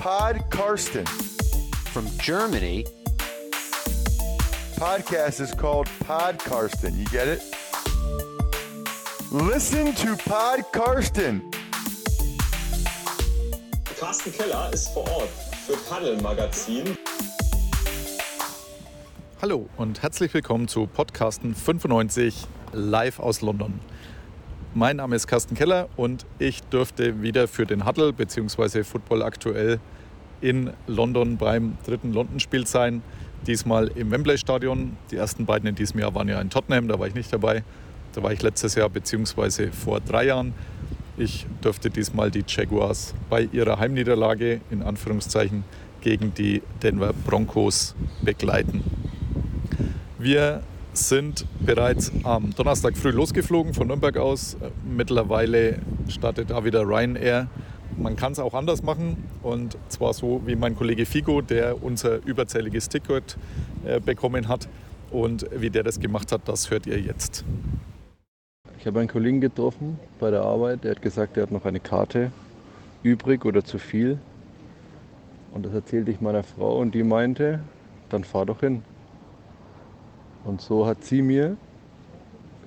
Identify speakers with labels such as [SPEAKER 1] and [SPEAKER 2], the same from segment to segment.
[SPEAKER 1] Pod Karsten.
[SPEAKER 2] From Germany,
[SPEAKER 1] Podcast is called Pod Karsten. You get it? Listen to Pod Karsten.
[SPEAKER 3] Carsten Keller ist vor Ort für Paddel Magazin.
[SPEAKER 4] Hallo und herzlich willkommen zu Podcasten 95 live aus London. Mein Name ist Carsten Keller und ich dürfte wieder für den Huddle bzw. Football aktuell in London beim dritten London-Spiel sein. Diesmal im Wembley Stadion. Die ersten beiden in diesem Jahr waren ja in Tottenham, da war ich nicht dabei. Da war ich letztes Jahr bzw. vor drei Jahren. Ich dürfte diesmal die Jaguars bei ihrer Heimniederlage in Anführungszeichen gegen die Denver Broncos begleiten. Wir sind bereits am Donnerstag früh losgeflogen von Nürnberg aus. Mittlerweile startet da wieder Ryanair. Man kann es auch anders machen und zwar so wie mein Kollege Figo, der unser überzähliges Ticket äh, bekommen hat. Und wie der das gemacht hat, das hört ihr jetzt.
[SPEAKER 5] Ich habe einen Kollegen getroffen bei der Arbeit, der hat gesagt, er hat noch eine Karte übrig oder zu viel. Und das erzählte ich meiner Frau und die meinte, dann fahr doch hin. Und so hat sie mir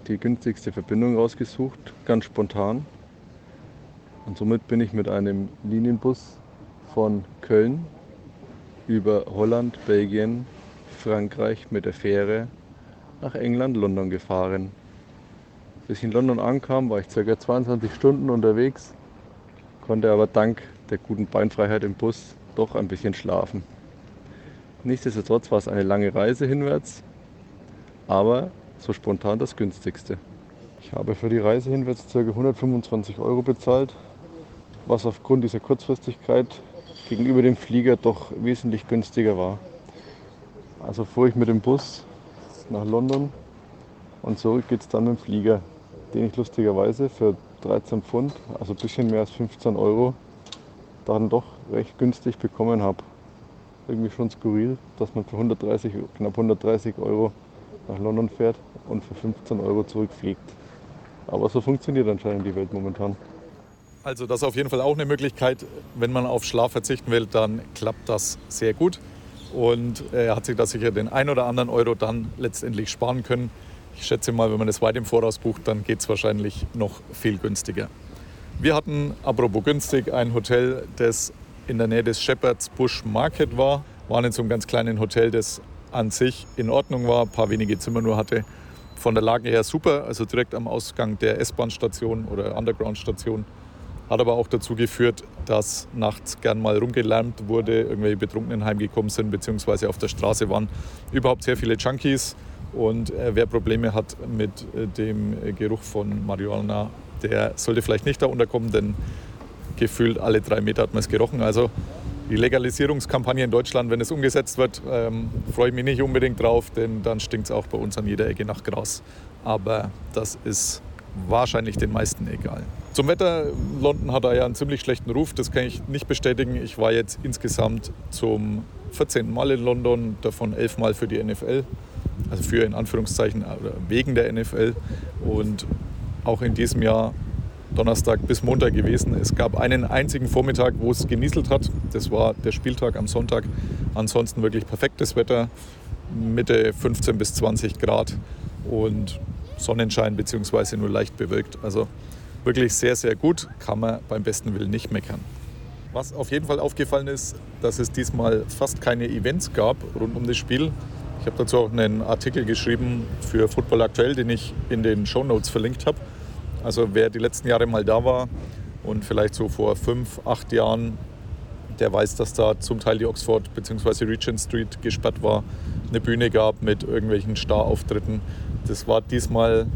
[SPEAKER 5] die günstigste Verbindung rausgesucht, ganz spontan. Und somit bin ich mit einem Linienbus von Köln über Holland, Belgien, Frankreich mit der Fähre nach England, London gefahren. Bis ich in London ankam, war ich ca. 22 Stunden unterwegs, konnte aber dank der guten Beinfreiheit im Bus doch ein bisschen schlafen. Nichtsdestotrotz war es eine lange Reise hinwärts, aber so spontan das günstigste. Ich habe für die Reise hinwärts ca. 125 Euro bezahlt, was aufgrund dieser Kurzfristigkeit gegenüber dem Flieger doch wesentlich günstiger war. Also fuhr ich mit dem Bus nach London und zurück geht es dann mit dem Flieger, den ich lustigerweise für 13 Pfund, also ein bisschen mehr als 15 Euro, dann doch recht günstig bekommen habe. Irgendwie schon skurril, dass man für 130, knapp 130 Euro nach London fährt und für 15 Euro zurückfliegt. Aber so funktioniert anscheinend die Welt momentan.
[SPEAKER 4] Also das ist auf jeden Fall auch eine Möglichkeit. Wenn man auf Schlaf verzichten will, dann klappt das sehr gut. Und er hat sich da sicher den ein oder anderen Euro dann letztendlich sparen können. Ich schätze mal, wenn man das weit im Voraus bucht, dann geht es wahrscheinlich noch viel günstiger. Wir hatten, apropos günstig, ein Hotel, das in der Nähe des Shepherd's Bush Market war. Waren in so einem ganz kleinen Hotel, das an sich in Ordnung war, ein paar wenige Zimmer nur hatte. Von der Lage her super, also direkt am Ausgang der S-Bahn-Station oder Underground-Station. Hat aber auch dazu geführt, dass nachts gern mal rumgelärmt wurde, irgendwelche Betrunkenen heimgekommen sind, beziehungsweise auf der Straße waren überhaupt sehr viele Junkies. Und äh, wer Probleme hat mit äh, dem Geruch von Marihuana, der sollte vielleicht nicht da unterkommen, denn gefühlt alle drei Meter hat man es gerochen. Also die Legalisierungskampagne in Deutschland, wenn es umgesetzt wird, ähm, freue ich mich nicht unbedingt drauf, denn dann stinkt es auch bei uns an jeder Ecke nach Gras. Aber das ist wahrscheinlich den meisten egal. Zum Wetter, London hat da ja einen ziemlich schlechten Ruf, das kann ich nicht bestätigen. Ich war jetzt insgesamt zum 14. Mal in London, davon 11 Mal für die NFL, also für in Anführungszeichen wegen der NFL. Und auch in diesem Jahr Donnerstag bis Montag gewesen. Es gab einen einzigen Vormittag, wo es genieselt hat. Das war der Spieltag am Sonntag. Ansonsten wirklich perfektes Wetter, Mitte 15 bis 20 Grad und Sonnenschein bzw. nur leicht bewölkt. Also wirklich sehr, sehr gut. Kann man beim besten Willen nicht meckern. Was auf jeden Fall aufgefallen ist, dass es diesmal fast keine Events gab rund um das Spiel. Ich habe dazu auch einen Artikel geschrieben für Football Aktuell, den ich in den Show Notes verlinkt habe. Also wer die letzten Jahre mal da war und vielleicht so vor fünf, acht Jahren, der weiß, dass da zum Teil die Oxford bzw. Regent Street gesperrt war, eine Bühne gab mit irgendwelchen Starauftritten. Das war diesmal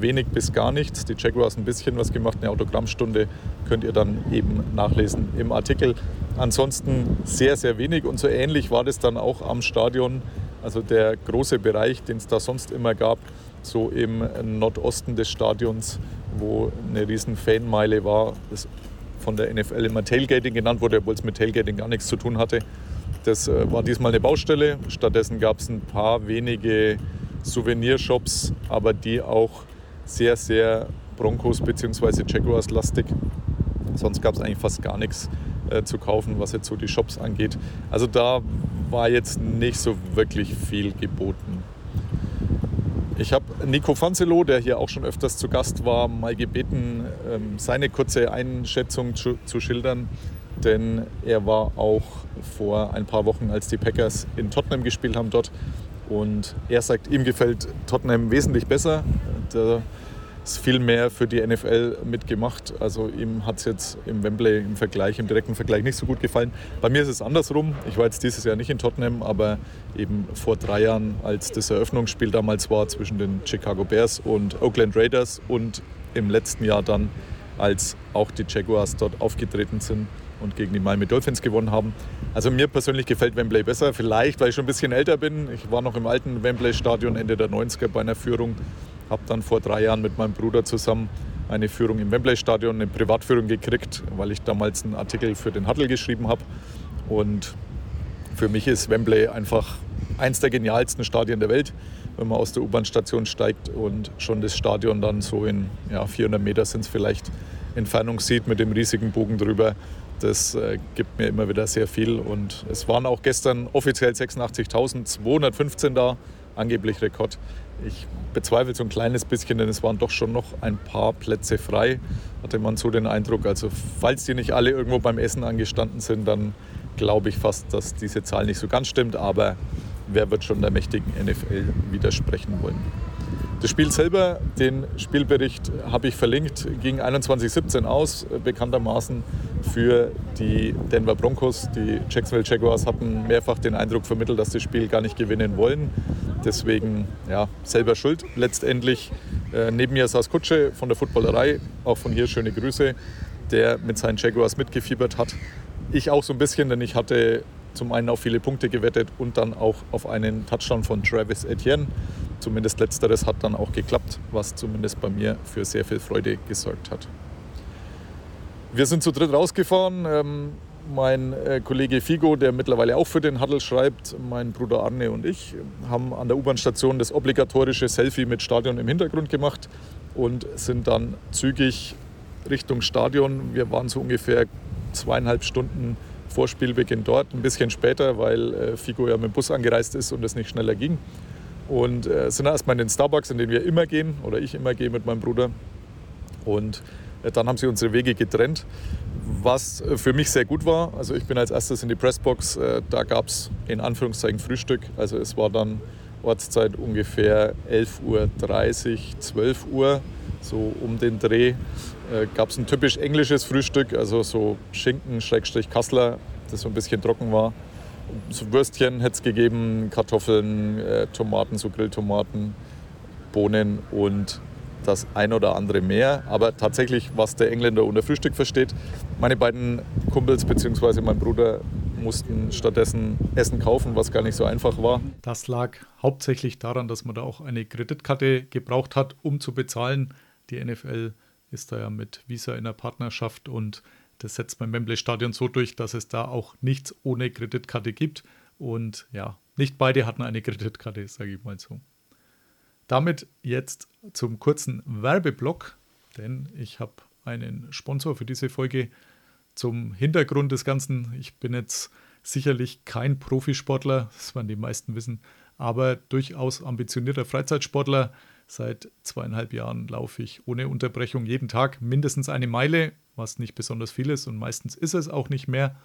[SPEAKER 4] wenig bis gar nichts. Die Jaguars ein bisschen was gemacht, eine Autogrammstunde könnt ihr dann eben nachlesen im Artikel. Ansonsten sehr, sehr wenig und so ähnlich war das dann auch am Stadion. Also der große Bereich, den es da sonst immer gab, so im Nordosten des Stadions, wo eine riesen Fanmeile war, das von der NFL immer Tailgating genannt wurde, obwohl es mit Tailgating gar nichts zu tun hatte. Das äh, war diesmal eine Baustelle. Stattdessen gab es ein paar wenige Souvenirshops, aber die auch sehr, sehr Broncos bzw. Jaguars lastig. Sonst gab es eigentlich fast gar nichts. äh, zu kaufen, was jetzt so die Shops angeht. Also da war jetzt nicht so wirklich viel geboten. Ich habe Nico Fanzelo, der hier auch schon öfters zu Gast war, mal gebeten, ähm, seine kurze Einschätzung zu, zu schildern, denn er war auch vor ein paar Wochen, als die Packers in Tottenham gespielt haben dort. Und er sagt, ihm gefällt Tottenham wesentlich besser. Da ist viel mehr für die NFL mitgemacht. Also ihm hat es jetzt im Wembley im Vergleich, im direkten Vergleich nicht so gut gefallen. Bei mir ist es andersrum. Ich war jetzt dieses Jahr nicht in Tottenham, aber eben vor drei Jahren, als das Eröffnungsspiel damals war zwischen den Chicago Bears und Oakland Raiders und im letzten Jahr dann, als auch die Jaguars dort aufgetreten sind und gegen die Miami Dolphins gewonnen haben. Also mir persönlich gefällt Wembley besser, vielleicht weil ich schon ein bisschen älter bin. Ich war noch im alten Wembley-Stadion Ende der 90er bei einer Führung habe dann vor drei Jahren mit meinem Bruder zusammen eine Führung im Wembley-Stadion, eine Privatführung gekriegt, weil ich damals einen Artikel für den Huddle geschrieben habe. Und für mich ist Wembley einfach eins der genialsten Stadien der Welt, wenn man aus der U-Bahn-Station steigt und schon das Stadion dann so in ja, 400 Meter sind es vielleicht Entfernung sieht mit dem riesigen Bogen drüber. Das äh, gibt mir immer wieder sehr viel. Und es waren auch gestern offiziell 86.215 da, angeblich Rekord. Ich bezweifle so ein kleines bisschen, denn es waren doch schon noch ein paar Plätze frei, hatte man so den Eindruck. Also falls die nicht alle irgendwo beim Essen angestanden sind, dann glaube ich fast, dass diese Zahl nicht so ganz stimmt. Aber wer wird schon der mächtigen NFL widersprechen wollen? Das Spiel selber, den Spielbericht habe ich verlinkt, ging 21-17 aus, bekanntermaßen für die Denver Broncos. Die Jacksonville Jaguars hatten mehrfach den Eindruck vermittelt, dass sie das Spiel gar nicht gewinnen wollen. Deswegen ja, selber schuld letztendlich. Äh, neben mir saß Kutsche von der Footballerei, auch von hier schöne Grüße, der mit seinen Jaguars mitgefiebert hat. Ich auch so ein bisschen, denn ich hatte zum einen auf viele Punkte gewettet und dann auch auf einen Touchdown von Travis Etienne. Zumindest letzteres hat dann auch geklappt, was zumindest bei mir für sehr viel Freude gesorgt hat. Wir sind zu dritt rausgefahren. Ähm, mein äh, Kollege Figo, der mittlerweile auch für den Huddle schreibt, mein Bruder Arne und ich haben an der U-Bahn-Station das obligatorische Selfie mit Stadion im Hintergrund gemacht und sind dann zügig Richtung Stadion. Wir waren so ungefähr zweieinhalb Stunden vor Spielbeginn dort, ein bisschen später, weil äh, Figo ja mit dem Bus angereist ist und es nicht schneller ging. Und äh, sind erstmal in den Starbucks, in den wir immer gehen, oder ich immer gehe mit meinem Bruder. Und dann haben sie unsere Wege getrennt, was äh, für mich sehr gut war. Also ich bin als erstes in die Pressbox, äh, da gab es in Anführungszeichen Frühstück. Also es war dann Ortszeit ungefähr 11.30 Uhr, 12 Uhr, so um den Dreh. Äh, gab es ein typisch englisches Frühstück, also so Schinken, Schrägstrich Kassler, das so ein bisschen trocken war. So Würstchen hätte es gegeben, Kartoffeln, Tomaten, so Grilltomaten, Bohnen und das ein oder andere mehr. Aber tatsächlich, was der Engländer unter Frühstück versteht. Meine beiden Kumpels bzw. mein Bruder mussten stattdessen Essen kaufen, was gar nicht so einfach war.
[SPEAKER 6] Das lag hauptsächlich daran, dass man da auch eine Kreditkarte gebraucht hat, um zu bezahlen. Die NFL ist da ja mit Visa in der Partnerschaft und das setzt beim Wembley Stadion so durch, dass es da auch nichts ohne Kreditkarte gibt. Und ja, nicht beide hatten eine Kreditkarte, sage ich mal so. Damit jetzt zum kurzen Werbeblock, denn ich habe einen Sponsor für diese Folge. Zum Hintergrund des Ganzen, ich bin jetzt sicherlich kein Profisportler, das werden die meisten wissen, aber durchaus ambitionierter Freizeitsportler. Seit zweieinhalb Jahren laufe ich ohne Unterbrechung jeden Tag mindestens eine Meile, was nicht besonders viel ist und meistens ist es auch nicht mehr,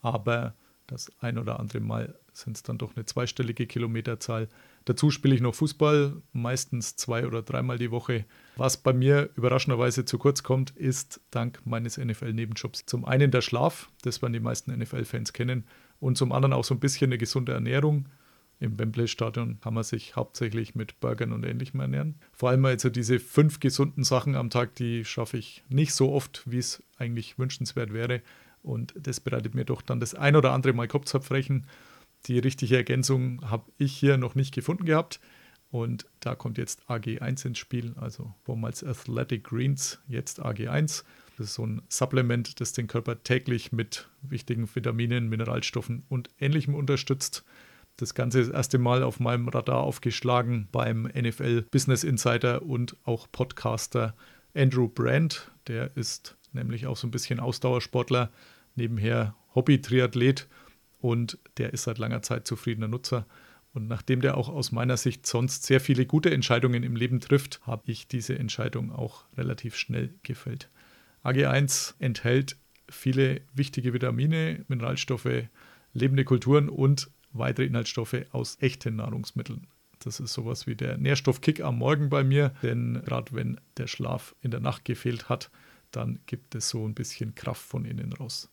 [SPEAKER 6] aber das ein oder andere Mal sind es dann doch eine zweistellige Kilometerzahl. Dazu spiele ich noch Fußball, meistens zwei oder dreimal die Woche. Was bei mir überraschenderweise zu kurz kommt, ist dank meines NFL-Nebenjobs zum einen der Schlaf, das werden die meisten NFL-Fans kennen, und zum anderen auch so ein bisschen eine gesunde Ernährung. Im Wembley-Stadion kann man sich hauptsächlich mit Burgern und Ähnlichem ernähren. Vor allem also diese fünf gesunden Sachen am Tag, die schaffe ich nicht so oft, wie es eigentlich wünschenswert wäre. Und das bereitet mir doch dann das ein oder andere Mal Kopfzerbrechen. Die richtige Ergänzung habe ich hier noch nicht gefunden gehabt. Und da kommt jetzt AG1 ins Spiel, also vormals Athletic Greens, jetzt AG1. Das ist so ein Supplement, das den Körper täglich mit wichtigen Vitaminen, Mineralstoffen und Ähnlichem unterstützt. Das Ganze ist das erste Mal auf meinem Radar aufgeschlagen beim NFL Business Insider und auch Podcaster Andrew Brandt. Der ist nämlich auch so ein bisschen Ausdauersportler,
[SPEAKER 4] nebenher Hobby-Triathlet und der ist seit langer Zeit zufriedener Nutzer. Und nachdem der auch aus meiner Sicht sonst sehr viele gute Entscheidungen im Leben trifft, habe ich diese Entscheidung auch relativ schnell gefällt. AG1 enthält viele wichtige Vitamine, Mineralstoffe, lebende Kulturen und weitere Inhaltsstoffe aus echten Nahrungsmitteln. Das ist sowas wie der Nährstoffkick am Morgen bei mir, denn gerade wenn der Schlaf in der Nacht gefehlt hat, dann gibt es so ein bisschen Kraft von innen raus.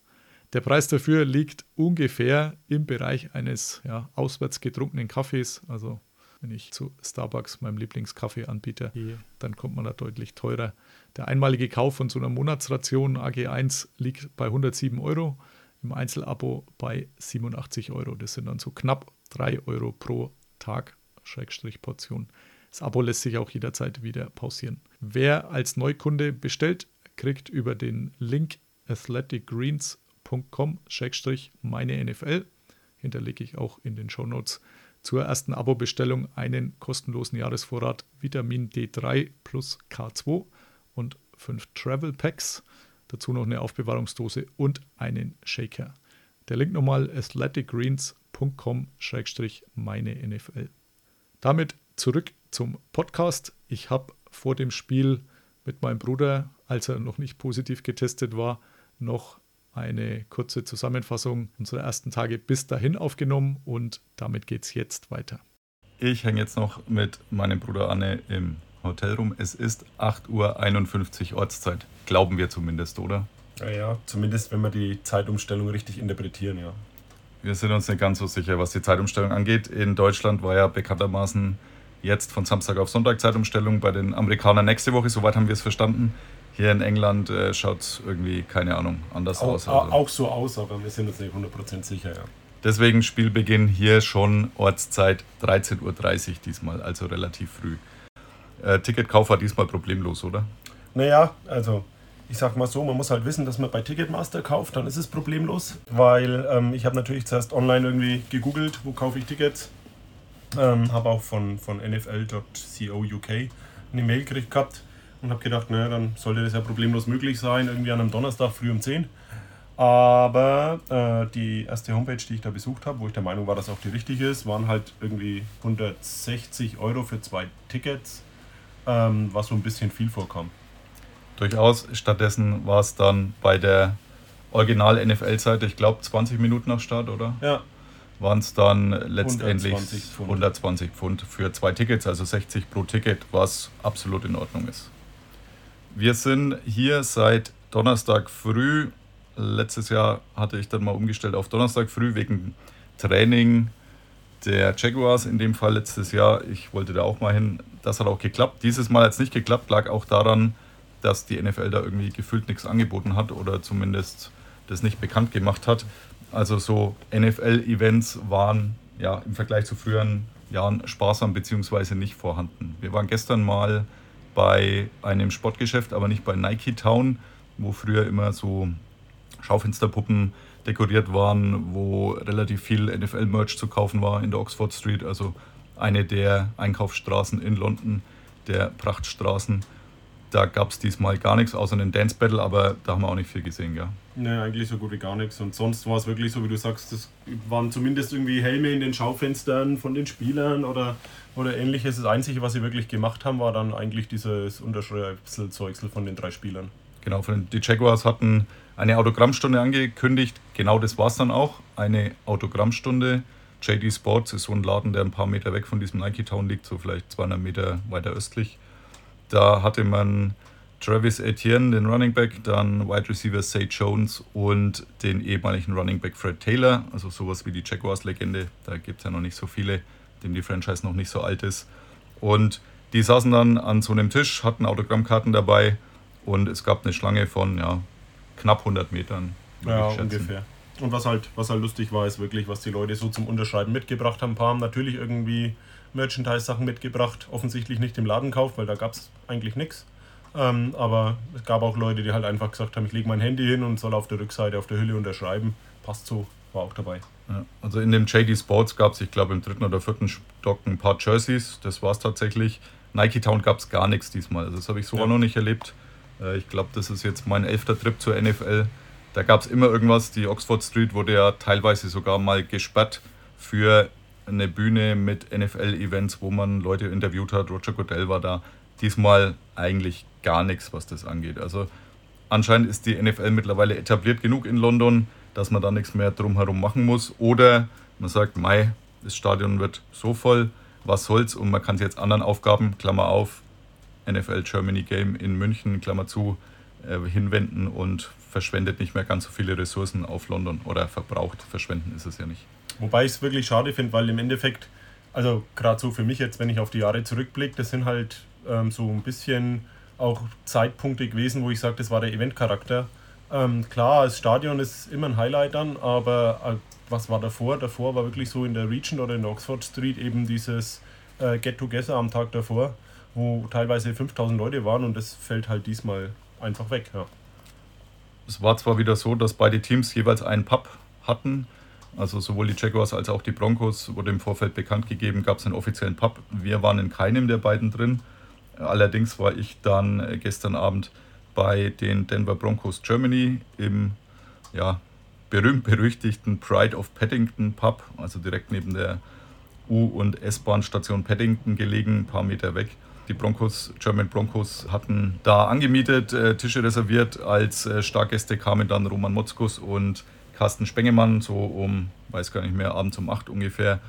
[SPEAKER 4] Der Preis dafür liegt ungefähr im Bereich eines ja, auswärts getrunkenen Kaffees. Also wenn ich zu Starbucks, meinem Lieblingskaffeeanbieter, gehe, dann kommt man da deutlich teurer. Der einmalige Kauf von so einer Monatsration AG1 liegt bei 107 Euro, im Einzelabo bei 87 Euro. Das sind dann so knapp 3 Euro pro Tag, Schrägstrich Portion. Das Abo lässt sich auch jederzeit wieder pausieren. Wer als Neukunde bestellt, kriegt über den Link athleticgreens.com-meine NFL, hinterlege ich auch in den Show Notes, zur ersten Abo-Bestellung einen kostenlosen Jahresvorrat Vitamin D3 plus K2 und fünf Travel Packs. Dazu noch eine Aufbewahrungsdose und einen Shaker. Der Link nochmal athleticgreens.com-meine NFL. Damit zurück zum Podcast. Ich habe vor dem Spiel mit meinem Bruder, als er noch nicht positiv getestet war, noch eine kurze Zusammenfassung unserer ersten Tage bis dahin aufgenommen und damit geht es jetzt weiter.
[SPEAKER 7] Ich hänge jetzt noch mit meinem Bruder Anne im Hotel rum. Es ist 8.51 Uhr Ortszeit. Glauben wir zumindest, oder?
[SPEAKER 8] Ja, ja, zumindest wenn wir die Zeitumstellung richtig interpretieren, ja.
[SPEAKER 7] Wir sind uns nicht ganz so sicher, was die Zeitumstellung angeht. In Deutschland war ja bekanntermaßen jetzt von Samstag auf Sonntag Zeitumstellung bei den Amerikanern nächste Woche, soweit haben wir es verstanden. Hier in England äh, schaut es irgendwie, keine Ahnung, anders
[SPEAKER 8] auch,
[SPEAKER 7] aus.
[SPEAKER 8] Also. Auch so aus, aber wir sind uns nicht 100% sicher, ja.
[SPEAKER 7] Deswegen Spielbeginn hier schon Ortszeit 13.30 Uhr diesmal, also relativ früh. Äh, Ticketkauf war diesmal problemlos, oder?
[SPEAKER 8] Naja, also ich sag mal so, man muss halt wissen, dass man bei Ticketmaster kauft, dann ist es problemlos, weil ähm, ich habe natürlich zuerst online irgendwie gegoogelt, wo kaufe ich Tickets. Ähm, habe auch von, von NFL.co UK eine Mail gekriegt gehabt und habe gedacht, naja, dann sollte das ja problemlos möglich sein, irgendwie an einem Donnerstag früh um 10. Aber äh, die erste Homepage, die ich da besucht habe, wo ich der Meinung war, dass auch die richtige ist, waren halt irgendwie 160 Euro für zwei Tickets, ähm, was so ein bisschen viel vorkam.
[SPEAKER 7] Durchaus. Stattdessen war es dann bei der Original-NFL-Seite, ich glaube 20 Minuten nach Start, oder?
[SPEAKER 8] Ja.
[SPEAKER 7] Waren es dann letztendlich
[SPEAKER 8] 120 Pfund.
[SPEAKER 7] 120 Pfund für zwei Tickets, also 60 pro Ticket, was absolut in Ordnung ist. Wir sind hier seit Donnerstag früh. Letztes Jahr hatte ich dann mal umgestellt auf Donnerstag früh wegen Training der Jaguars. In dem Fall letztes Jahr. Ich wollte da auch mal hin. Das hat auch geklappt. Dieses Mal hat es nicht geklappt. Lag auch daran, dass die NFL da irgendwie gefühlt nichts angeboten hat oder zumindest das nicht bekannt gemacht hat. Also so NFL-Events waren ja im Vergleich zu früheren Jahren sparsam bzw. nicht vorhanden. Wir waren gestern mal bei einem Sportgeschäft, aber nicht bei Nike Town, wo früher immer so Schaufensterpuppen dekoriert waren, wo relativ viel NFL-Merch zu kaufen war in der Oxford Street, also eine der Einkaufsstraßen in London, der Prachtstraßen. Da gab es diesmal gar nichts außer einen Dance Battle, aber da haben wir auch nicht viel gesehen, gell?
[SPEAKER 8] Ne, eigentlich so gut wie gar nichts. Und sonst war es wirklich so, wie du sagst, das waren zumindest irgendwie Helme in den Schaufenstern von den Spielern oder, oder ähnliches. Das Einzige, was sie wirklich gemacht haben, war dann eigentlich dieses Unterschriftsel-Zeugsel von den drei Spielern.
[SPEAKER 7] Genau, von den- die Jaguars hatten eine Autogrammstunde angekündigt. Genau das war es dann auch. Eine Autogrammstunde. JD Sports ist so ein Laden, der ein paar Meter weg von diesem Nike Town liegt, so vielleicht 200 Meter weiter östlich. Da hatte man Travis Etienne, den Running Back, dann Wide Receiver Say Jones und den ehemaligen Running Back Fred Taylor, also sowas wie die Jaguars-Legende. Da gibt es ja noch nicht so viele, dem die Franchise noch nicht so alt ist. Und die saßen dann an so einem Tisch, hatten Autogrammkarten dabei und es gab eine Schlange von ja, knapp 100 Metern.
[SPEAKER 8] Ja, ungefähr. Und was halt, was halt lustig war, ist wirklich, was die Leute so zum Unterschreiben mitgebracht haben. Ein paar haben natürlich irgendwie Merchandise-Sachen mitgebracht, offensichtlich nicht im Laden gekauft, weil da gab es eigentlich nichts. Ähm, aber es gab auch Leute, die halt einfach gesagt haben, ich lege mein Handy hin und soll auf der Rückseite, auf der Hülle unterschreiben. Passt so, war auch dabei.
[SPEAKER 7] Ja, also in dem JD Sports gab es, ich glaube, im dritten oder vierten Stock ein paar Jerseys. Das war es tatsächlich. Nike Town gab es gar nichts diesmal. Also das habe ich so
[SPEAKER 8] Ja.
[SPEAKER 7] auch noch nicht erlebt. Äh, Ich glaube, das ist jetzt mein elfter Trip zur NFL. da gab es immer irgendwas. Die Oxford Street wurde ja teilweise sogar mal gesperrt für eine Bühne mit NFL-Events, wo man Leute interviewt hat. Roger Goodell war da. Diesmal eigentlich gar nichts, was das angeht. Also anscheinend ist die NFL mittlerweile etabliert genug in London, dass man da nichts mehr drumherum machen muss. Oder man sagt, Mai, das Stadion wird so voll, was soll's und man kann sich jetzt anderen Aufgaben, Klammer auf, NFL Germany Game in München, Klammer zu, äh, hinwenden und verschwendet nicht mehr ganz so viele Ressourcen auf London oder verbraucht. Verschwenden ist es ja nicht.
[SPEAKER 8] Wobei ich es wirklich schade finde, weil im Endeffekt, also gerade so für mich jetzt, wenn ich auf die Jahre zurückblicke, das sind halt ähm, so ein bisschen auch Zeitpunkte gewesen, wo ich sage, das war der Eventcharakter. Ähm, klar, das Stadion ist immer ein Highlight dann, aber äh, was war davor? Davor war wirklich so in der Region oder in der Oxford Street eben dieses äh, Get-Together am Tag davor, wo teilweise 5000 Leute waren und das fällt halt diesmal einfach weg. Ja.
[SPEAKER 7] Es war zwar wieder so, dass beide Teams jeweils einen Pub hatten, also sowohl die Jaguars als auch die Broncos wurde im Vorfeld bekannt gegeben, gab es einen offiziellen Pub. Wir waren in keinem der beiden drin. Allerdings war ich dann äh, gestern Abend bei den Denver Broncos Germany im ja, berühmt-berüchtigten Pride of Paddington Pub, also direkt neben der U- und S-Bahn-Station Paddington gelegen, ein paar Meter weg. Die Broncos, German Broncos hatten da angemietet, äh, Tische reserviert. Als äh, Stargäste kamen dann Roman Motzkus und Carsten Spengemann, so um, weiß gar nicht mehr, abends um 8 ungefähr.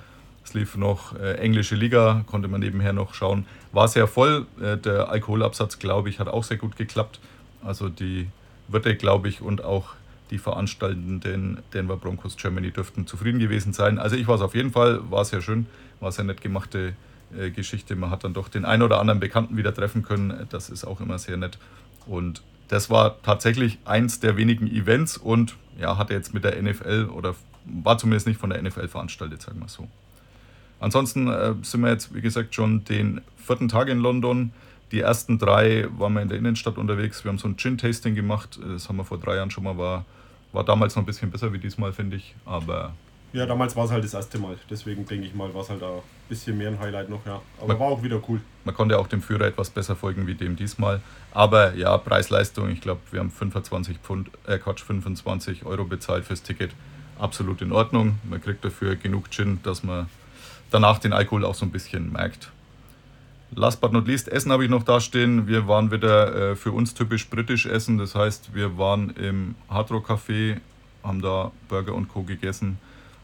[SPEAKER 7] Es lief noch äh, englische Liga, konnte man nebenher noch schauen. War sehr voll. Äh, der Alkoholabsatz, glaube ich, hat auch sehr gut geklappt. Also die Wirte, glaube ich, und auch die Veranstaltenden Denver Broncos Germany dürften zufrieden gewesen sein. Also ich war es auf jeden Fall, war sehr schön, war sehr nett gemachte äh, Geschichte. Man hat dann doch den einen oder anderen Bekannten wieder treffen können. Das ist auch immer sehr nett. Und das war tatsächlich eins der wenigen Events und ja, hatte jetzt mit der NFL oder war zumindest nicht von der NFL veranstaltet, sagen wir so. Ansonsten äh, sind wir jetzt, wie gesagt, schon den vierten Tag in London. Die ersten drei waren wir in der Innenstadt unterwegs. Wir haben so ein Gin-Tasting gemacht. Das haben wir vor drei Jahren schon mal. War, war damals noch ein bisschen besser wie diesmal, finde ich. Aber.
[SPEAKER 8] Ja, damals war es halt das erste Mal. Deswegen denke ich mal, war es halt ein bisschen mehr ein Highlight noch, ja. Aber
[SPEAKER 7] man,
[SPEAKER 8] war auch wieder cool.
[SPEAKER 7] Man konnte auch dem Führer etwas besser folgen wie dem diesmal. Aber ja, Preis-Leistung, ich glaube, wir haben 25 Pfund, äh Quatsch, 25 Euro bezahlt fürs Ticket. Absolut in Ordnung. Man kriegt dafür genug Gin, dass man danach den Alkohol auch so ein bisschen merkt. Last but not least, Essen habe ich noch dastehen. Wir waren wieder äh, für uns typisch britisch essen. Das heißt, wir waren im Hard Rock Café, haben da Burger und Co. gegessen.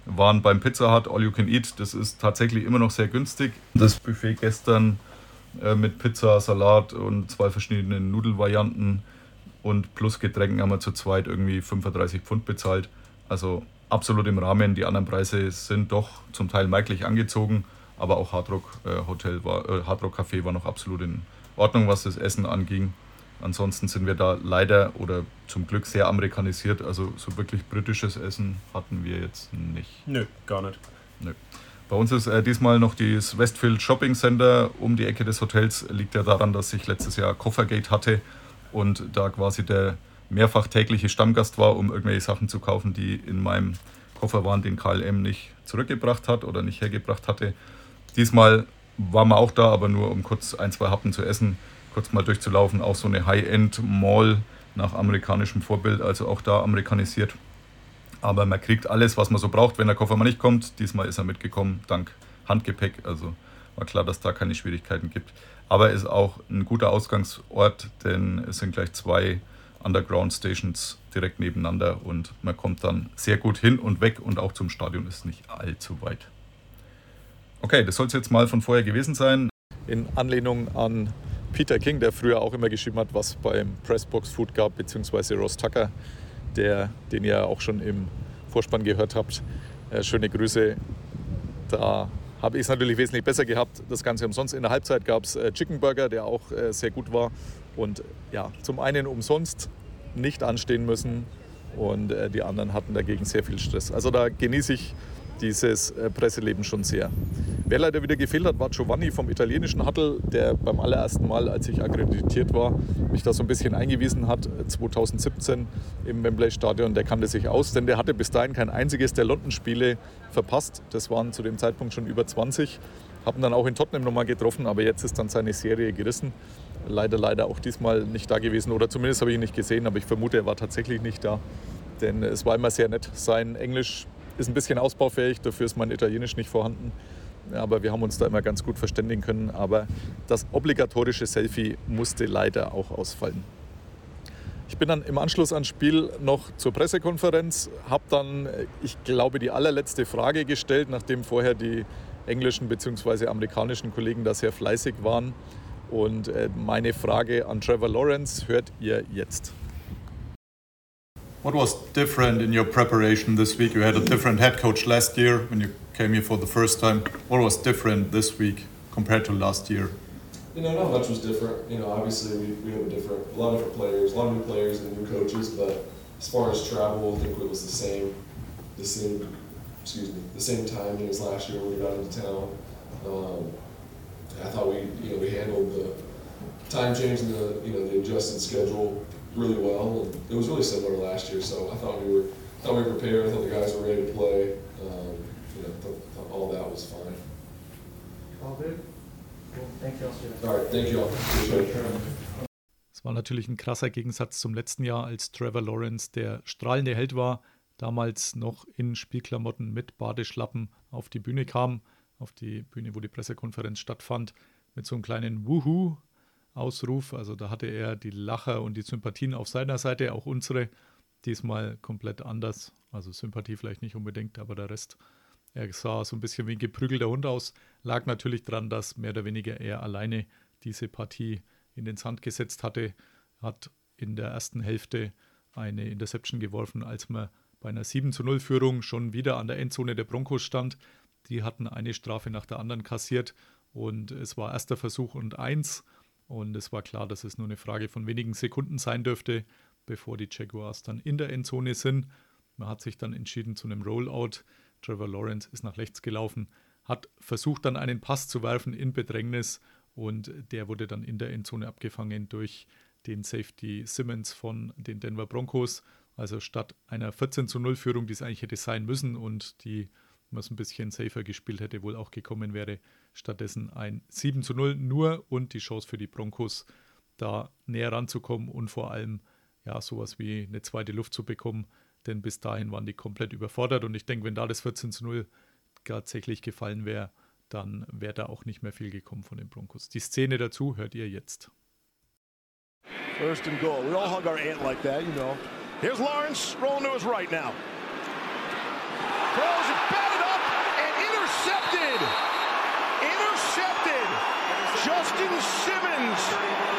[SPEAKER 7] Waren beim Pizza Hut All You Can Eat. Das ist tatsächlich immer noch sehr günstig. Das Buffet gestern äh, mit Pizza, Salat und zwei verschiedenen Nudelvarianten und plus Getränken haben wir zu zweit irgendwie 35 Pfund bezahlt. Also absolut im Rahmen. Die anderen Preise sind doch zum Teil merklich angezogen, aber auch Hardrock äh, Hotel war, äh, Hardrock Café war noch absolut in Ordnung, was das Essen anging. Ansonsten sind wir da leider oder zum Glück sehr amerikanisiert. Also so wirklich britisches Essen hatten wir jetzt nicht.
[SPEAKER 8] Nö, gar nicht.
[SPEAKER 7] Nö. Bei uns ist äh, diesmal noch das Westfield Shopping Center um die Ecke des Hotels. Liegt ja daran, dass ich letztes Jahr Koffergate hatte und da quasi der mehrfach tägliche Stammgast war, um irgendwelche Sachen zu kaufen, die in meinem Koffer waren, den KLM nicht zurückgebracht hat oder nicht hergebracht hatte. Diesmal waren wir auch da, aber nur um kurz ein, zwei Happen zu essen, kurz mal durchzulaufen. Auch so eine High-End-Mall nach amerikanischem Vorbild, also auch da amerikanisiert. Aber man kriegt alles, was man so braucht, wenn der Koffer mal nicht kommt. Diesmal ist er mitgekommen, dank Handgepäck. Also war klar, dass da keine Schwierigkeiten gibt. Aber ist auch ein guter Ausgangsort, denn es sind gleich zwei Underground Stations direkt nebeneinander und man kommt dann sehr gut hin und weg und auch zum Stadion ist nicht allzu weit. Okay, das soll es jetzt mal von vorher gewesen sein. In Anlehnung an Peter King, der früher auch immer geschrieben hat, was beim Pressbox Food gab, beziehungsweise Ross Tucker, der, den ihr auch schon im Vorspann gehört habt. Äh, schöne Grüße. Da habe ich es natürlich wesentlich besser gehabt. Das Ganze umsonst. In der Halbzeit gab es äh, Chicken Burger, der auch äh, sehr gut war. Und ja, zum einen umsonst nicht anstehen müssen und äh, die anderen hatten dagegen sehr viel Stress. Also da genieße ich dieses äh, Presseleben schon sehr. Wer leider wieder gefehlt hat, war Giovanni vom italienischen Hattel, der beim allerersten Mal, als ich akkreditiert war, mich da so ein bisschen eingewiesen hat, 2017 im Wembley Stadion. Der kannte sich aus, denn der hatte bis dahin kein einziges der London-Spiele verpasst. Das waren zu dem Zeitpunkt schon über 20. Haben dann auch in Tottenham nochmal getroffen, aber jetzt ist dann seine Serie gerissen. Leider, leider auch diesmal nicht da gewesen oder zumindest habe ich ihn nicht gesehen, aber ich vermute, er war tatsächlich nicht da.
[SPEAKER 4] denn es war immer sehr nett. Sein Englisch ist ein bisschen ausbaufähig, dafür ist mein Italienisch nicht vorhanden. Aber wir haben uns da immer ganz gut verständigen können. Aber das obligatorische Selfie musste leider auch ausfallen. Ich bin dann im Anschluss ans Spiel noch zur Pressekonferenz, habe dann, ich glaube, die allerletzte Frage gestellt, nachdem vorher die englischen bzw. amerikanischen Kollegen da sehr fleißig waren. Und äh, meine Frage an Trevor Lawrence hört ihr jetzt.
[SPEAKER 9] What was different in your preparation this week? You had a different head coach last year when you came here for the first time. What was different this week compared to last year?
[SPEAKER 10] You know, not much was different. You know, obviously we, we have a different, a lot of different players, a lot of new players and new coaches. But as far as travel, I think it was the same, the same, excuse me, the same timing as last year when we got into town. Um, I thought we, you know, we handled the time change and the, you know, the adjusted schedule really well, and it was really similar to last year. So I thought we were, thought we were prepared. I thought the guys were ready to play. Um, you know, thought, thought all that was fine.
[SPEAKER 11] All good? Thank you, Austin.
[SPEAKER 10] All right, thank you all. Appreciate it.
[SPEAKER 6] Es war natürlich ein krasser Gegensatz zum letzten Jahr, als Trevor Lawrence der strahlende Held war, damals noch in Spielklamotten mit Badeschlappen auf die Bühne kam, auf die Bühne, wo die Pressekonferenz stattfand, mit so einem kleinen Wuhu Ausruf. Also da hatte er die Lacher und die Sympathien auf seiner Seite, auch unsere. Diesmal komplett anders. Also Sympathie vielleicht nicht unbedingt, aber der Rest. Er sah so ein bisschen wie ein geprügelter Hund aus. Lag natürlich daran, dass mehr oder weniger er alleine diese Partie in den Sand gesetzt hatte. Hat in der ersten Hälfte eine Interception geworfen, als man bei einer 7 zu 0 Führung schon wieder an der Endzone der Broncos stand. Die hatten eine Strafe nach der anderen kassiert und es war erster Versuch und eins. Und es war klar, dass es nur eine Frage von wenigen Sekunden sein dürfte, bevor die Jaguars dann in der Endzone sind. Man hat sich dann entschieden zu einem Rollout. Trevor Lawrence ist nach rechts gelaufen, hat versucht dann einen Pass zu werfen in Bedrängnis und der wurde dann in der Endzone abgefangen durch den Safety Simmons von den Denver Broncos. Also statt einer 14 zu 0 Führung, die es eigentlich hätte sein müssen und die man es ein bisschen safer gespielt hätte, wohl auch gekommen wäre. Stattdessen ein 7 zu 0 nur und die Chance für die Broncos, da näher ranzukommen und vor allem ja sowas wie eine zweite Luft zu bekommen. Denn bis dahin waren die komplett überfordert und ich denke, wenn da das 14 zu 0 tatsächlich gefallen wäre, dann wäre da auch nicht mehr viel gekommen von den Broncos. Die Szene dazu hört ihr jetzt.
[SPEAKER 12] First and goal. We all hug our aunt like that, you know. Here's Lawrence rolling to his right now. Throws it, and intercepted. Intercepted. Justin Simmons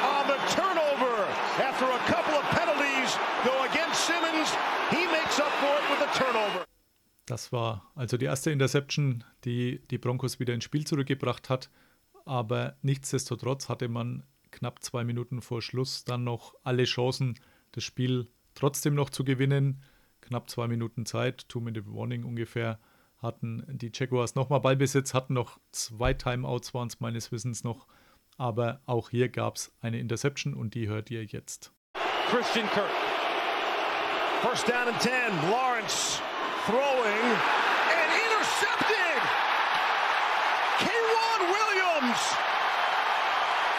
[SPEAKER 12] on the turnover. After a couple of penalties go against Simmons, he makes up for it with a turnover.
[SPEAKER 6] Das war also die erste Interception, die die Broncos wieder ins Spiel zurückgebracht hat. Aber nichtsdestotrotz hatte man knapp zwei Minuten vor Schluss dann noch alle Chancen, das Spiel trotzdem noch zu gewinnen. Knapp zwei Minuten Zeit, Two-Minute Warning ungefähr, hatten die Jaguars nochmal Ballbesitz, hatten noch zwei Timeouts, waren es meines Wissens noch. Aber auch hier gab es eine Interception und die hört ihr jetzt.
[SPEAKER 12] Christian Kirk. First down and 10. Lawrence throwing and intercepted. Kwan Williams.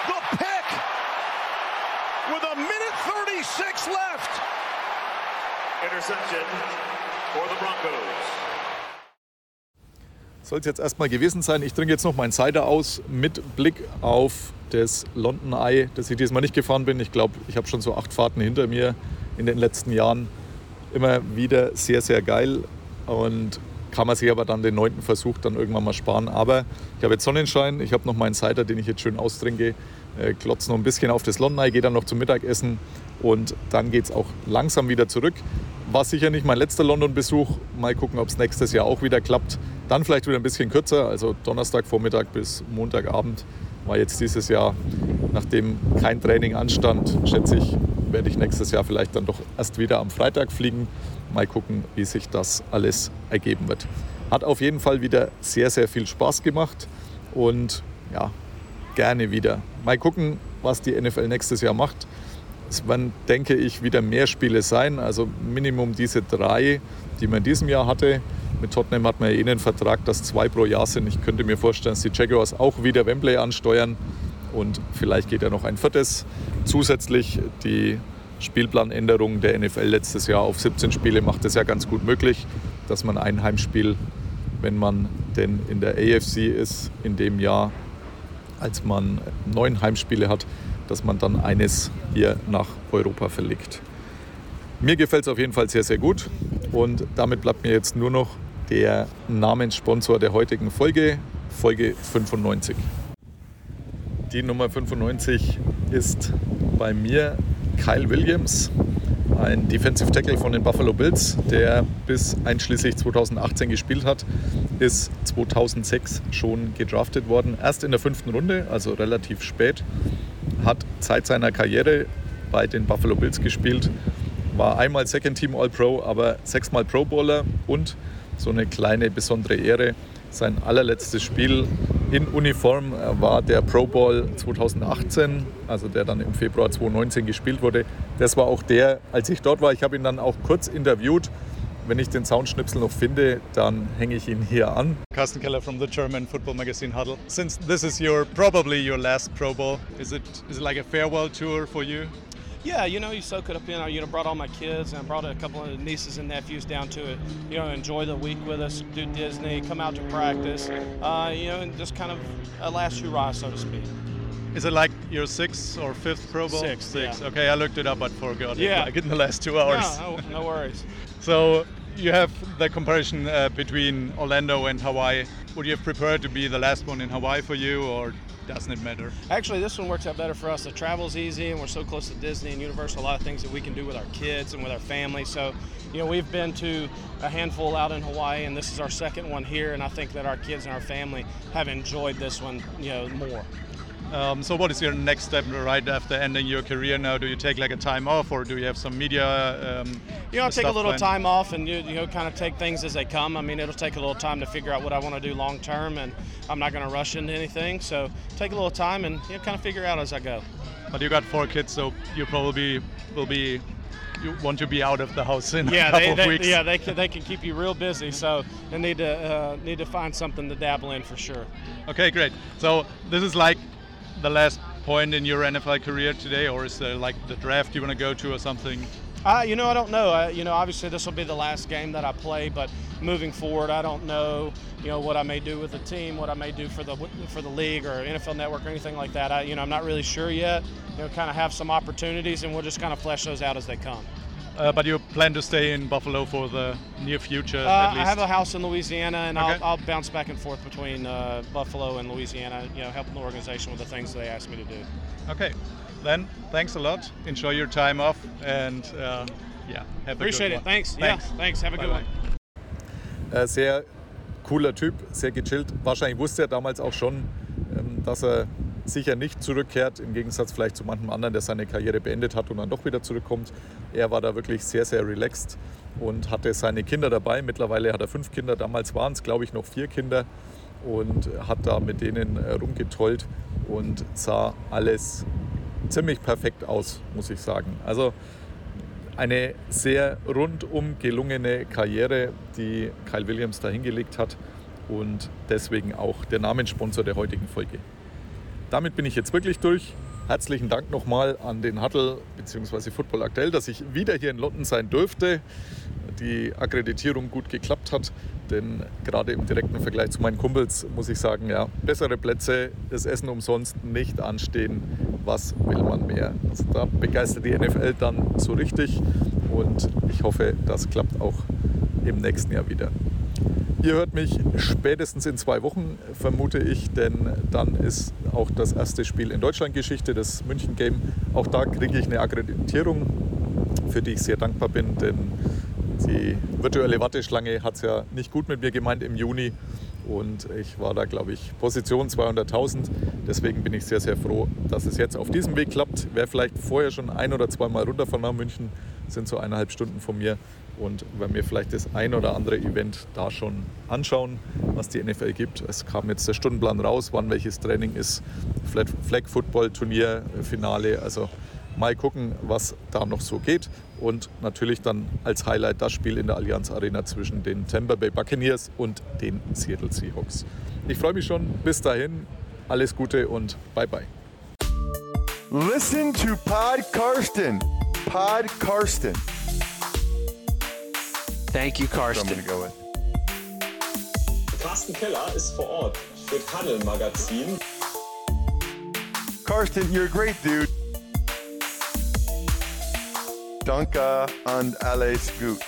[SPEAKER 12] The pick with a minute 36 left.
[SPEAKER 13] Interception for the Broncos.
[SPEAKER 4] Soll es jetzt erstmal gewesen sein. Ich trinke jetzt noch meinen Cider aus mit Blick auf das London Eye, das ich diesmal nicht gefahren bin. Ich glaube, ich habe schon so acht Fahrten hinter mir in den letzten Jahren. Immer wieder sehr, sehr geil und kann man sich aber dann den neunten Versuch dann irgendwann mal sparen. Aber ich habe jetzt Sonnenschein, ich habe noch meinen Cider, den ich jetzt schön austrinke, äh, klotze noch ein bisschen auf das London Eye, gehe dann noch zum Mittagessen und dann geht es auch langsam wieder zurück. War sicher nicht mein letzter London-Besuch. Mal gucken, ob es nächstes Jahr auch wieder klappt. Dann vielleicht wieder ein bisschen kürzer, also Donnerstagvormittag bis Montagabend war jetzt dieses Jahr, nachdem kein Training anstand, schätze ich, werde ich nächstes Jahr vielleicht dann doch erst wieder am Freitag fliegen. Mal gucken, wie sich das alles ergeben wird. Hat auf jeden Fall wieder sehr, sehr viel Spaß gemacht und ja, gerne wieder. Mal gucken, was die NFL nächstes Jahr macht. Es werden, denke ich, wieder mehr Spiele sein. Also Minimum diese drei, die man in diesem Jahr hatte. Mit Tottenham hat man ja eh einen Vertrag, dass zwei pro Jahr sind. Ich könnte mir vorstellen, dass die Jaguars auch wieder Wembley ansteuern. Und vielleicht geht ja noch ein viertes zusätzlich. Die Spielplanänderung der NFL letztes Jahr auf 17 Spiele macht es ja ganz gut möglich, dass man ein Heimspiel, wenn man denn in der AFC ist, in dem Jahr, als man neun Heimspiele hat, dass man dann eines hier nach Europa verlegt. Mir gefällt es auf jeden Fall sehr, sehr gut und damit bleibt mir jetzt nur noch der Namenssponsor der heutigen Folge, Folge 95. Die Nummer 95 ist bei mir Kyle Williams, ein Defensive Tackle von den Buffalo Bills, der bis einschließlich 2018 gespielt hat, ist 2006 schon gedraftet worden. Erst in der fünften Runde, also relativ spät, hat Zeit seiner Karriere bei den Buffalo Bills gespielt, war einmal Second Team All-Pro, aber sechsmal Pro Bowler und so eine kleine besondere Ehre. Sein allerletztes Spiel in Uniform war der Pro Bowl 2018, also der dann im Februar 2019 gespielt wurde. Das war auch der, als ich dort war. Ich habe ihn dann auch kurz interviewt. Wenn ich den Soundschnipsel noch finde, dann hänge ich ihn hier an.
[SPEAKER 14] Carsten Keller from the German football magazine Huddle. Since this is your probably your last Pro Bowl, is it is it like a farewell tour for you?
[SPEAKER 15] Yeah, you know, you soak it up in. I, you know, brought all my kids and I brought a couple of nieces and nephews down to it. You know, enjoy the week with us, do Disney, come out to practice. Uh, you know, and just kind of a last hurrah, so to speak.
[SPEAKER 14] Is it like your sixth or fifth Pro Bowl?
[SPEAKER 15] Sixth,
[SPEAKER 14] Six.
[SPEAKER 15] yeah.
[SPEAKER 14] Okay, I looked it up, but forgot
[SPEAKER 15] Yeah.
[SPEAKER 14] it like in the last two hours.
[SPEAKER 15] No, no, no worries.
[SPEAKER 14] So you have the comparison uh, between Orlando and Hawaii. Would you have preferred to be the last one in Hawaii for you, or doesn't it matter?
[SPEAKER 15] Actually, this one works out better for us. The travel's easy, and we're so close to Disney and Universal. A lot of things that we can do with our kids and with our family. So, you know, we've been to a handful out in Hawaii, and this is our second one here. And I think that our kids and our family have enjoyed this one, you know, more.
[SPEAKER 14] Um, so what is your next step right after ending your career now? Do you take like a time off, or do you have some media? Um,
[SPEAKER 15] You know, I'll take a little
[SPEAKER 14] planned?
[SPEAKER 15] time off and you, you know kind of take things as they come. I mean, it'll take a little time to figure out what I want to do long term, and I'm not going to rush into anything. So take a little time and you know kind of figure out as I go.
[SPEAKER 14] But you got four kids, so you probably will be. You want to be out of the house in
[SPEAKER 15] Yeah,
[SPEAKER 14] a couple
[SPEAKER 15] they,
[SPEAKER 14] of
[SPEAKER 15] they,
[SPEAKER 14] weeks.
[SPEAKER 15] yeah, they can, they can keep you real busy. So they need to uh, need to find something to dabble in for sure.
[SPEAKER 14] Okay, great. So this is like the last point in your NFL career today, or is there like the draft you want to go to or something?
[SPEAKER 15] Uh, you know, I don't know. I, you know, obviously this will be the last game that I play, but moving forward, I don't know. You know what I may do with the team, what I may do for the for the league or NFL Network or anything like that. I, you know, I'm not really sure yet. You know, kind of have some opportunities, and we'll just kind of flesh those out as they come.
[SPEAKER 14] Uh, but you plan to stay in Buffalo for the near future,
[SPEAKER 15] Uh,
[SPEAKER 14] at
[SPEAKER 15] I have a house in Louisiana, and
[SPEAKER 14] Okay.
[SPEAKER 15] I'll, I'll bounce back and forth between uh, Buffalo and Louisiana. You know, helping the organization with the things they ask me to do.
[SPEAKER 14] Okay, then thanks a lot. Enjoy your time off, and uh, yeah, have
[SPEAKER 15] Appreciate
[SPEAKER 14] a
[SPEAKER 15] it.
[SPEAKER 14] good one.
[SPEAKER 15] Thanks. Yeah, thanks. Have a good
[SPEAKER 14] Bye-bye.
[SPEAKER 15] one.
[SPEAKER 4] Äh, sehr cooler Typ, sehr gechillt. Wahrscheinlich wusste er damals auch schon, ähm, dass er sicher nicht zurückkehrt, im Gegensatz vielleicht zu manchem anderen, der seine Karriere beendet hat und dann doch wieder zurückkommt. Er war da wirklich sehr, sehr relaxed und hatte seine Kinder dabei. Mittlerweile hat er fünf Kinder, damals waren es, glaube ich, noch vier Kinder und hat da mit denen äh, rumgetollt und sah alles ziemlich perfekt aus, muss ich sagen. Also eine sehr rundum gelungene Karriere, die Kyle Williams da hingelegt hat und deswegen auch der Namenssponsor der heutigen Folge. Damit bin ich jetzt wirklich durch. Herzlichen Dank nochmal an den Huddle bzw. Football Aktuell, dass ich wieder hier in London sein durfte. Die Akkreditierung gut geklappt hat, denn gerade im direkten Vergleich zu meinen Kumpels muss ich sagen, ja, bessere Plätze, das Essen umsonst, nicht anstehen, was will man mehr? Also da begeistert die NFL dann so richtig und ich hoffe, das klappt auch im nächsten Jahr wieder. Ihr hört mich spätestens in zwei Wochen, vermute ich, denn dann ist auch das erste Spiel in Deutschland Geschichte, das München Game. Auch da kriege ich eine Akkreditierung, für die ich sehr dankbar bin, denn die virtuelle Warteschlange hat es ja nicht gut mit mir gemeint im Juni und ich war da, glaube ich, Position 200.000. Deswegen bin ich sehr, sehr froh, dass es jetzt auf diesem Weg klappt. Wer vielleicht vorher schon ein oder zweimal runterfahren nach München, sind so eineinhalb Stunden von mir und werden mir vielleicht das ein oder andere Event da schon anschauen, was die NFL gibt. Es kam jetzt der Stundenplan raus, wann welches Training ist, Flag Football Turnier, Finale, also mal gucken, was da noch so geht. Und natürlich dann als Highlight das Spiel in der Allianz Arena zwischen den Tampa Bay Buccaneers und den Seattle Seahawks. Ich freue mich schon. Bis dahin, alles Gute und bye bye.
[SPEAKER 1] Listen to Pod Karsten. Pod Karsten.
[SPEAKER 2] Thank you,
[SPEAKER 1] That's what
[SPEAKER 2] Karsten.
[SPEAKER 1] I'm going to go with.
[SPEAKER 3] Carsten Keller ist vor Ort für Tunnel Magazin.
[SPEAKER 1] Karsten, you're a great dude. Danke und alles gut.